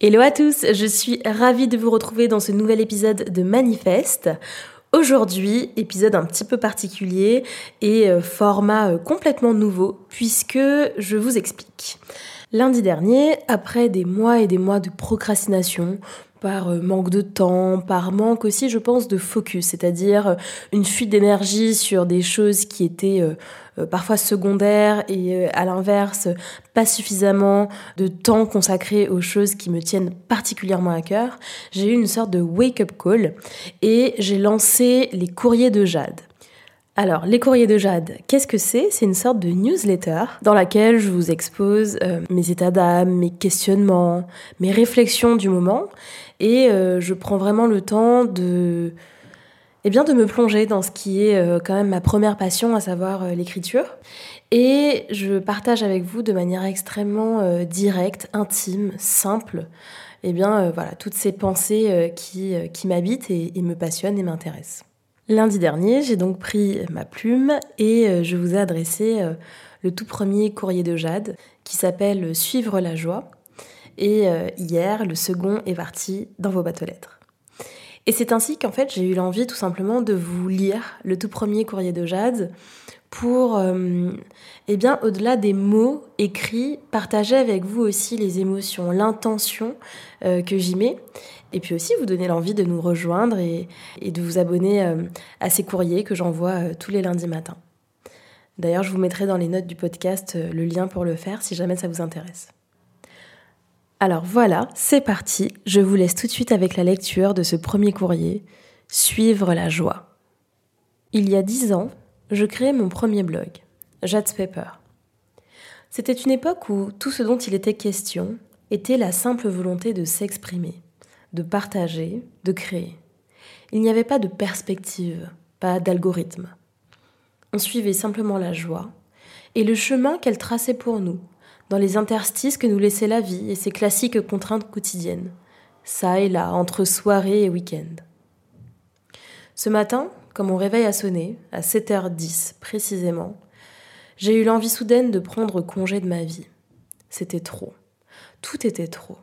Hello à tous, je suis ravie de vous retrouver dans ce nouvel épisode de Manifeste. Aujourd'hui, épisode un petit peu particulier et euh, format euh, complètement nouveau puisque je vous explique. Lundi dernier, après des mois et des mois de procrastination, par euh, manque de temps, par manque aussi, je pense, de focus, c'est-à-dire euh, une fuite d'énergie sur des choses qui étaient euh, parfois secondaires et à l'inverse, pas suffisamment de temps consacré aux choses qui me tiennent particulièrement à cœur. J'ai eu une sorte de wake-up call et j'ai lancé les courriers de Jade. Alors, les courriers de Jade, qu'est-ce que c'est? C'est une sorte de newsletter dans laquelle je vous expose mes états d'âme, mes questionnements, mes réflexions du moment et euh, je prends vraiment le temps de, eh bien, de me plonger dans ce qui est euh, quand même ma première passion, à savoir euh, l'écriture. Et je partage avec vous de manière extrêmement directe, intime, simple, eh bien, voilà, toutes ces pensées qui, qui m'habitent et me passionnent et m'intéressent. Lundi dernier, j'ai donc pris ma plume et je vous ai adressé le tout premier courrier de Jade qui s'appelle Suivre la joie et euh, hier, le second est parti dans vos bateaux lettres. Et c'est ainsi qu'en fait, j'ai eu l'envie tout simplement de vous lire le tout premier courrier de Jade pour, euh, eh bien, au-delà des mots écrits, partager avec vous aussi les émotions, l'intention euh, que j'y mets, et puis aussi vous donner l'envie de nous rejoindre et, et de vous abonner à ces courriers que j'envoie tous les lundis matins. D'ailleurs, je vous mettrai dans les notes du podcast le lien pour le faire si jamais ça vous intéresse. Alors voilà, c'est parti. Je vous laisse tout de suite avec la lecture de ce premier courrier, Suivre la joie. Il y a dix ans, je créai mon premier blog, Jad's Paper. C'était une époque où tout ce dont il était question était la simple volonté de s'exprimer, de partager, de créer. Il n'y avait pas de perspective, pas d'algorithme. On suivait simplement la joie et le chemin qu'elle traçait pour nous, dans les interstices que nous laissait la vie et ses classiques contraintes quotidiennes, ça et là, entre soirée et week-end. Ce matin, quand mon réveil a sonné, à 7h10 précisément, j'ai eu l'envie soudaine de prendre congé de ma vie. C'était trop. Tout était trop.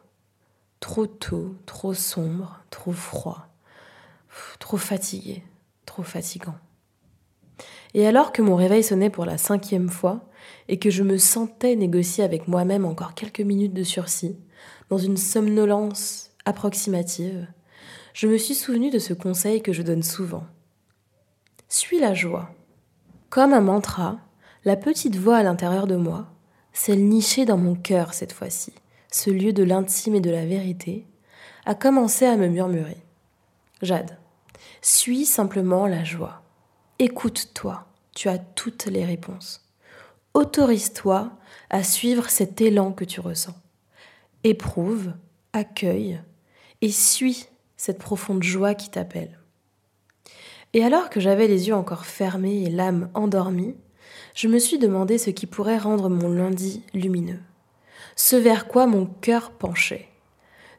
Trop tôt, trop sombre, trop froid, trop fatigué, trop fatigant. Et alors que mon réveil sonnait pour la cinquième fois, et que je me sentais négocier avec moi-même encore quelques minutes de sursis, dans une somnolence approximative, je me suis souvenu de ce conseil que je donne souvent. Suis la joie. Comme un mantra, la petite voix à l'intérieur de moi, celle nichée dans mon cœur cette fois-ci, ce lieu de l'intime et de la vérité, a commencé à me murmurer. Jade, suis simplement la joie. Écoute-toi, tu as toutes les réponses autorise-toi à suivre cet élan que tu ressens. Éprouve, accueille et suis cette profonde joie qui t'appelle. Et alors que j'avais les yeux encore fermés et l'âme endormie, je me suis demandé ce qui pourrait rendre mon lundi lumineux, ce vers quoi mon cœur penchait,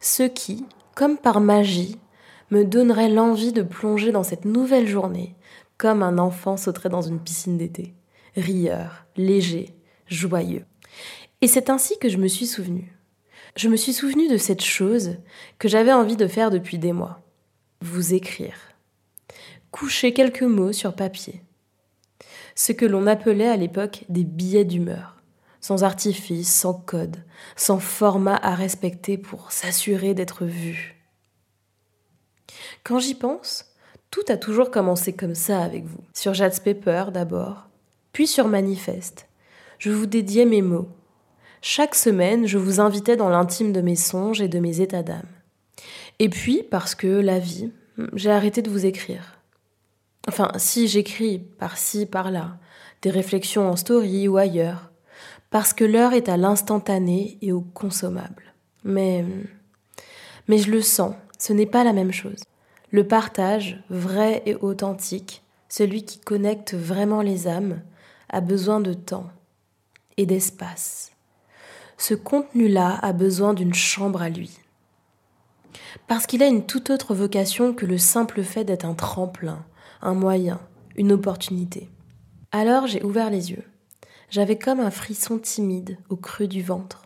ce qui, comme par magie, me donnerait l'envie de plonger dans cette nouvelle journée comme un enfant sauterait dans une piscine d'été rieur, léger, joyeux. Et c'est ainsi que je me suis souvenu. Je me suis souvenu de cette chose que j'avais envie de faire depuis des mois. Vous écrire. Coucher quelques mots sur papier. Ce que l'on appelait à l'époque des billets d'humeur. Sans artifice, sans code, sans format à respecter pour s'assurer d'être vu. Quand j'y pense, tout a toujours commencé comme ça avec vous. Sur Jad's Paper d'abord, puis sur Manifeste. Je vous dédiais mes mots. Chaque semaine, je vous invitais dans l'intime de mes songes et de mes états d'âme. Et puis, parce que la vie, j'ai arrêté de vous écrire. Enfin, si j'écris par-ci, par-là, des réflexions en story ou ailleurs, parce que l'heure est à l'instantané et au consommable. Mais, mais je le sens, ce n'est pas la même chose. Le partage, vrai et authentique, celui qui connecte vraiment les âmes, a besoin de temps et d'espace. Ce contenu-là a besoin d'une chambre à lui. Parce qu'il a une toute autre vocation que le simple fait d'être un tremplin, un moyen, une opportunité. Alors j'ai ouvert les yeux. J'avais comme un frisson timide au creux du ventre.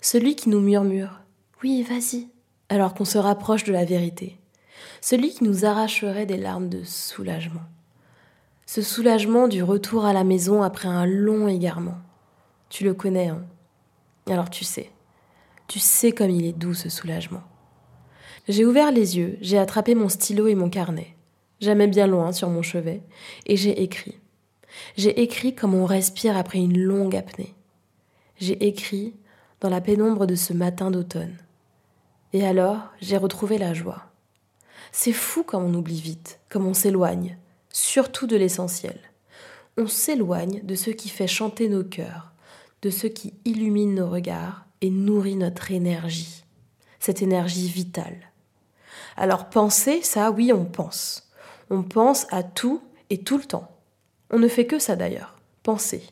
Celui qui nous murmure Oui, vas-y, alors qu'on se rapproche de la vérité. Celui qui nous arracherait des larmes de soulagement. Ce soulagement du retour à la maison après un long égarement. Tu le connais, hein? Alors tu sais. Tu sais comme il est doux ce soulagement. J'ai ouvert les yeux, j'ai attrapé mon stylo et mon carnet, jamais bien loin sur mon chevet, et j'ai écrit. J'ai écrit comme on respire après une longue apnée. J'ai écrit dans la pénombre de ce matin d'automne. Et alors, j'ai retrouvé la joie. C'est fou comme on oublie vite, comme on s'éloigne, surtout de l'essentiel. On s'éloigne de ce qui fait chanter nos cœurs, de ce qui illumine nos regards et nourrit notre énergie, cette énergie vitale. Alors penser, ça oui, on pense. On pense à tout et tout le temps. On ne fait que ça d'ailleurs, penser.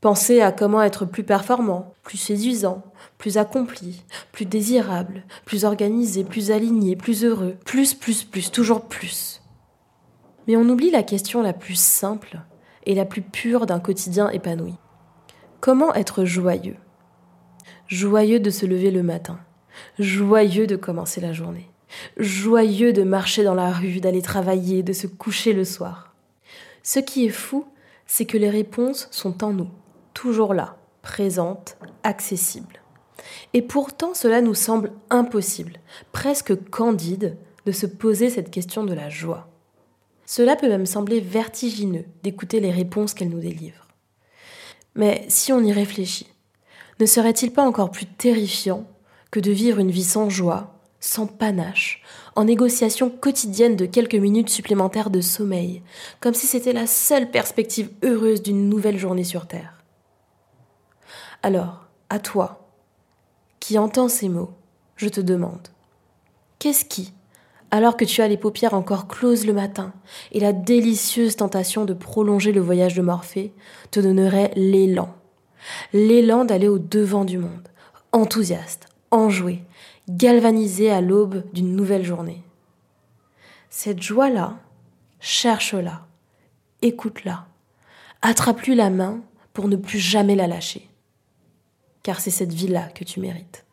Penser à comment être plus performant, plus séduisant, plus accompli, plus désirable, plus organisé, plus aligné, plus heureux, plus, plus, plus, toujours plus. Mais on oublie la question la plus simple et la plus pure d'un quotidien épanoui. Comment être joyeux? Joyeux de se lever le matin, joyeux de commencer la journée, joyeux de marcher dans la rue, d'aller travailler, de se coucher le soir. Ce qui est fou, c'est que les réponses sont en nous, toujours là, présentes, accessibles. Et pourtant cela nous semble impossible, presque candide, de se poser cette question de la joie. Cela peut même sembler vertigineux d'écouter les réponses qu'elle nous délivre. Mais si on y réfléchit, ne serait-il pas encore plus terrifiant que de vivre une vie sans joie, sans panache, en négociation quotidienne de quelques minutes supplémentaires de sommeil, comme si c'était la seule perspective heureuse d'une nouvelle journée sur Terre. Alors, à toi, qui entends ces mots, je te demande, qu'est-ce qui, alors que tu as les paupières encore closes le matin et la délicieuse tentation de prolonger le voyage de Morphée, te donnerait l'élan, l'élan d'aller au devant du monde, enthousiaste, enjoué, galvanisé à l'aube d'une nouvelle journée. Cette joie-là, cherche-la, écoute-la, attrape-lui la main pour ne plus jamais la lâcher. Car c'est cette vie-là que tu mérites.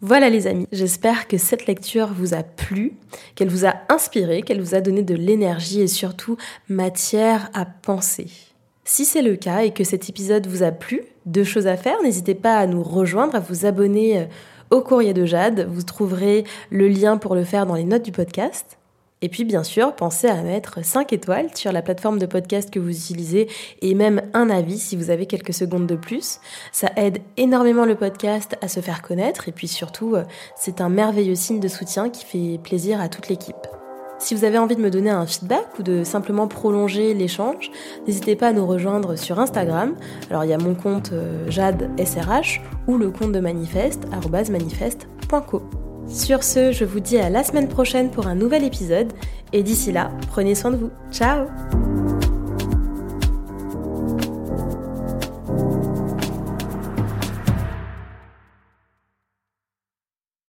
Voilà les amis, j'espère que cette lecture vous a plu, qu'elle vous a inspiré, qu'elle vous a donné de l'énergie et surtout matière à penser. Si c'est le cas et que cet épisode vous a plu, deux choses à faire, n'hésitez pas à nous rejoindre, à vous abonner euh, au courrier de Jade. Vous trouverez le lien pour le faire dans les notes du podcast. Et puis bien sûr, pensez à mettre 5 étoiles sur la plateforme de podcast que vous utilisez et même un avis si vous avez quelques secondes de plus. Ça aide énormément le podcast à se faire connaître et puis surtout, euh, c'est un merveilleux signe de soutien qui fait plaisir à toute l'équipe. Si vous avez envie de me donner un feedback ou de simplement prolonger l'échange, n'hésitez pas à nous rejoindre sur Instagram. Alors il y a mon compte euh, Jade SRH ou le compte de Manifeste, manifeste.co. Sur ce, je vous dis à la semaine prochaine pour un nouvel épisode et d'ici là, prenez soin de vous. Ciao